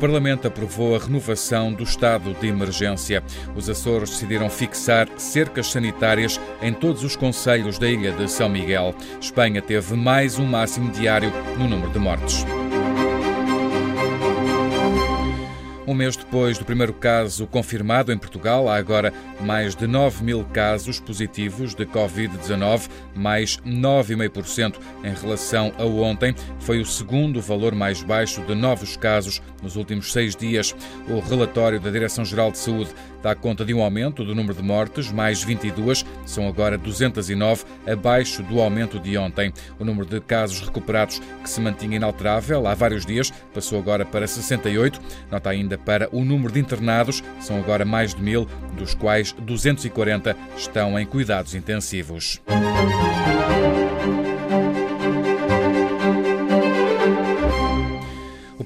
Parlamento aprovou a renovação do estado de emergência. Os Açores decidiram fixar cercas sanitárias em todos os conselhos da ilha de São Miguel. Espanha teve mais um máximo diário no número de mortes. Um mês depois do primeiro caso confirmado em Portugal, há agora mais de 9 mil casos positivos de Covid-19, mais 9,5% em relação a ontem. Foi o segundo valor mais baixo de novos casos nos últimos seis dias. O relatório da Direção-Geral de Saúde dá conta de um aumento do número de mortes, mais 22, são agora 209, abaixo do aumento de ontem. O número de casos recuperados, que se mantinha inalterável há vários dias, passou agora para 68. Nota ainda para o número de internados, são agora mais de mil, dos quais 240 estão em cuidados intensivos.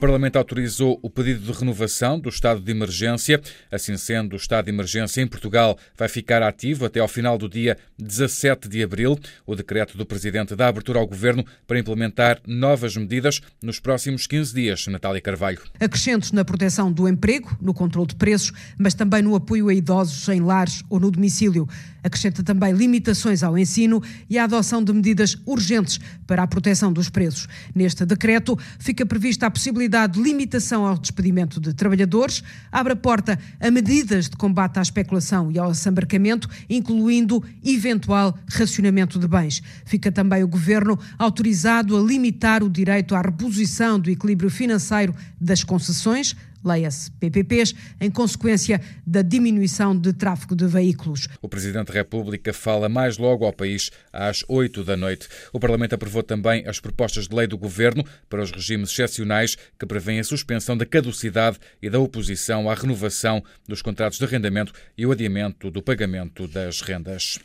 Parlamento autorizou o pedido de renovação do estado de emergência. Assim sendo, o estado de emergência em Portugal vai ficar ativo até ao final do dia 17 de abril. O decreto do Presidente dá abertura ao Governo para implementar novas medidas nos próximos 15 dias. Natália Carvalho. Acrescentos na proteção do emprego, no controle de preços, mas também no apoio a idosos em lares ou no domicílio. Acrescenta também limitações ao ensino e a adoção de medidas urgentes para a proteção dos presos. Neste decreto fica prevista a possibilidade de limitação ao despedimento de trabalhadores, abre a porta a medidas de combate à especulação e ao assambarcamento, incluindo eventual racionamento de bens. Fica também o governo autorizado a limitar o direito à reposição do equilíbrio financeiro das concessões leia-se PPPs, em consequência da diminuição de tráfego de veículos. O Presidente da República fala mais logo ao país às 8 da noite. O Parlamento aprovou também as propostas de lei do Governo para os regimes excepcionais que prevêem a suspensão da caducidade e da oposição à renovação dos contratos de arrendamento e o adiamento do pagamento das rendas.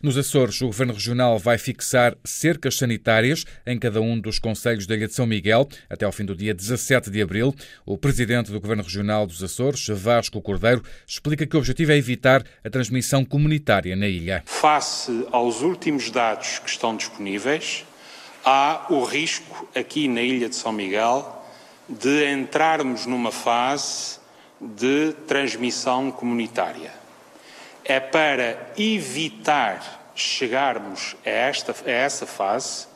Nos Açores, o Governo Regional vai fixar cercas sanitárias em cada um dos conselhos da Ilha de São Miguel até ao fim do dia 17 de abril. O Presidente do Governo Regional dos Açores, Vasco Cordeiro, explica que o objetivo é evitar a transmissão comunitária na ilha. Face aos últimos dados que estão disponíveis, há o risco aqui na Ilha de São Miguel de entrarmos numa fase de transmissão comunitária é para evitar chegarmos a, esta, a essa fase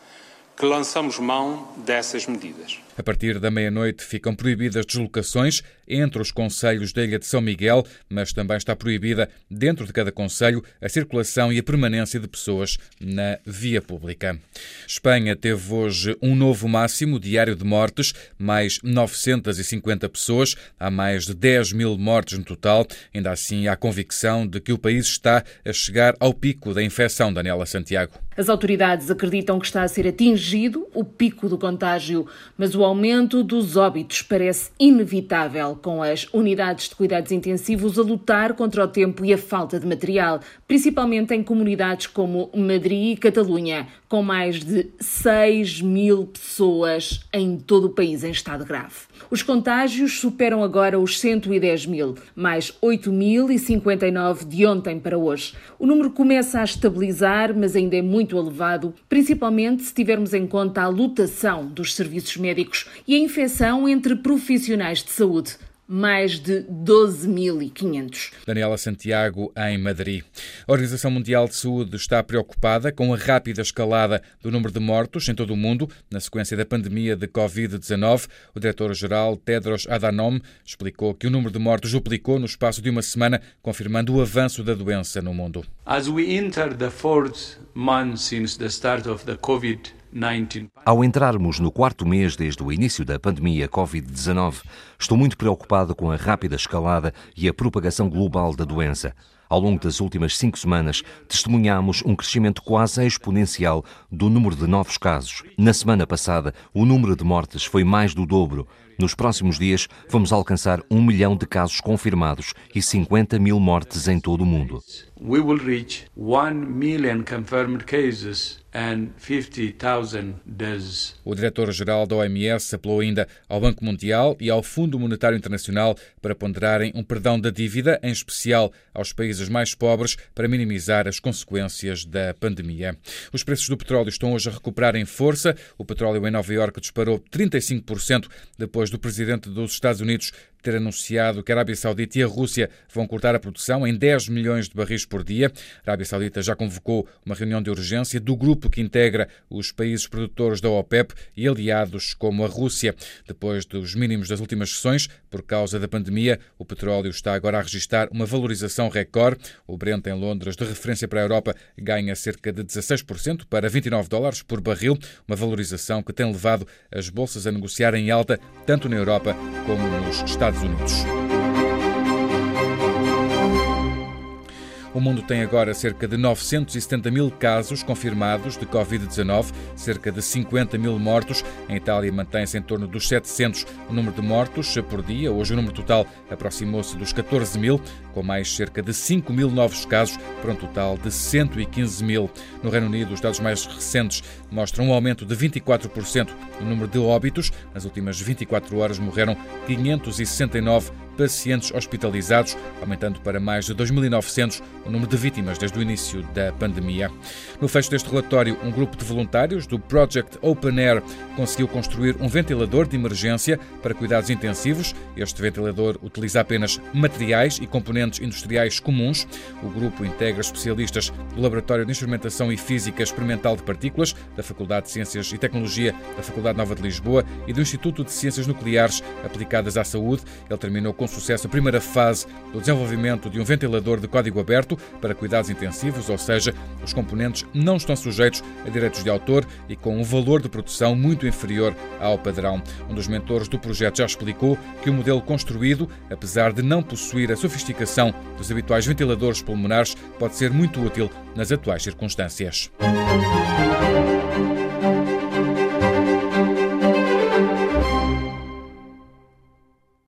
que lançamos mão dessas medidas. A partir da meia-noite ficam proibidas deslocações entre os conselhos da Ilha de São Miguel, mas também está proibida, dentro de cada conselho, a circulação e a permanência de pessoas na via pública. Espanha teve hoje um novo máximo diário de mortes, mais 950 pessoas. Há mais de 10 mil mortes no total. Ainda assim, há convicção de que o país está a chegar ao pico da infecção, Daniela Santiago. As autoridades acreditam que está a ser atingido o pico do contágio, mas o aumento dos óbitos parece inevitável, com as unidades de cuidados intensivos a lutar contra o tempo e a falta de material, principalmente em comunidades como Madrid e Catalunha, com mais de 6 mil pessoas em todo o país em estado grave. Os contágios superam agora os 110 mil, mais 8.059 de ontem para hoje. O número começa a estabilizar, mas ainda é muito elevado, principalmente se tivermos em conta a lutação dos serviços médicos e a infecção entre profissionais de saúde mais de 12.500. Daniela Santiago, em Madrid. A Organização Mundial de Saúde está preocupada com a rápida escalada do número de mortos em todo o mundo na sequência da pandemia de Covid-19. O diretor-geral Tedros Adhanom explicou que o número de mortos duplicou no espaço de uma semana, confirmando o avanço da doença no mundo. As we enter the fourth month since the start of the COVID ao entrarmos no quarto mês desde o início da pandemia Covid-19, estou muito preocupado com a rápida escalada e a propagação global da doença. Ao longo das últimas cinco semanas, testemunhamos um crescimento quase exponencial do número de novos casos. Na semana passada, o número de mortes foi mais do dobro. Nos próximos dias, vamos alcançar um milhão de casos confirmados e 50 mil mortes em todo o mundo. we will reach 1 million confirmed cases o diretor-geral da OMS apelou ainda ao Banco Mundial e ao Fundo Monetário Internacional para ponderarem um perdão da dívida, em especial aos países mais pobres, para minimizar as consequências da pandemia. Os preços do petróleo estão hoje a recuperar em força. O petróleo em Nova Iorque disparou 35% depois do presidente dos Estados Unidos ter anunciado que a Arábia Saudita e a Rússia vão cortar a produção em 10 milhões de barris por dia. A Arábia Saudita já convocou uma reunião de urgência do grupo que integra os países produtores da OPEP e aliados como a Rússia. Depois dos mínimos das últimas sessões, por causa da pandemia, o petróleo está agora a registrar uma valorização recorde. O Brent em Londres, de referência para a Europa, ganha cerca de 16% para 29 dólares por barril, uma valorização que tem levado as bolsas a negociar em alta tanto na Europa como nos Estados Unidos. O mundo tem agora cerca de 970 mil casos confirmados de Covid-19, cerca de 50 mil mortos. Em Itália mantém-se em torno dos 700 o número de mortos por dia. Hoje o número total aproximou-se dos 14 mil, com mais cerca de 5 mil novos casos, para um total de 115 mil. No Reino Unido, os dados mais recentes mostram um aumento de 24% no número de óbitos. Nas últimas 24 horas morreram 569 pacientes hospitalizados, aumentando para mais de 2.900 o número de vítimas desde o início da pandemia. No fecho deste relatório, um grupo de voluntários do Project Open Air conseguiu construir um ventilador de emergência para cuidados intensivos. Este ventilador utiliza apenas materiais e componentes industriais comuns. O grupo integra especialistas do Laboratório de Instrumentação e Física Experimental de Partículas da Faculdade de Ciências e Tecnologia da Faculdade Nova de Lisboa e do Instituto de Ciências Nucleares aplicadas à saúde. Ele terminou com sucesso a primeira fase do desenvolvimento de um ventilador de código aberto para cuidados intensivos, ou seja, os componentes não estão sujeitos a direitos de autor e com um valor de produção muito inferior ao padrão. Um dos mentores do projeto já explicou que o modelo construído, apesar de não possuir a sofisticação dos habituais ventiladores pulmonares, pode ser muito útil nas atuais circunstâncias.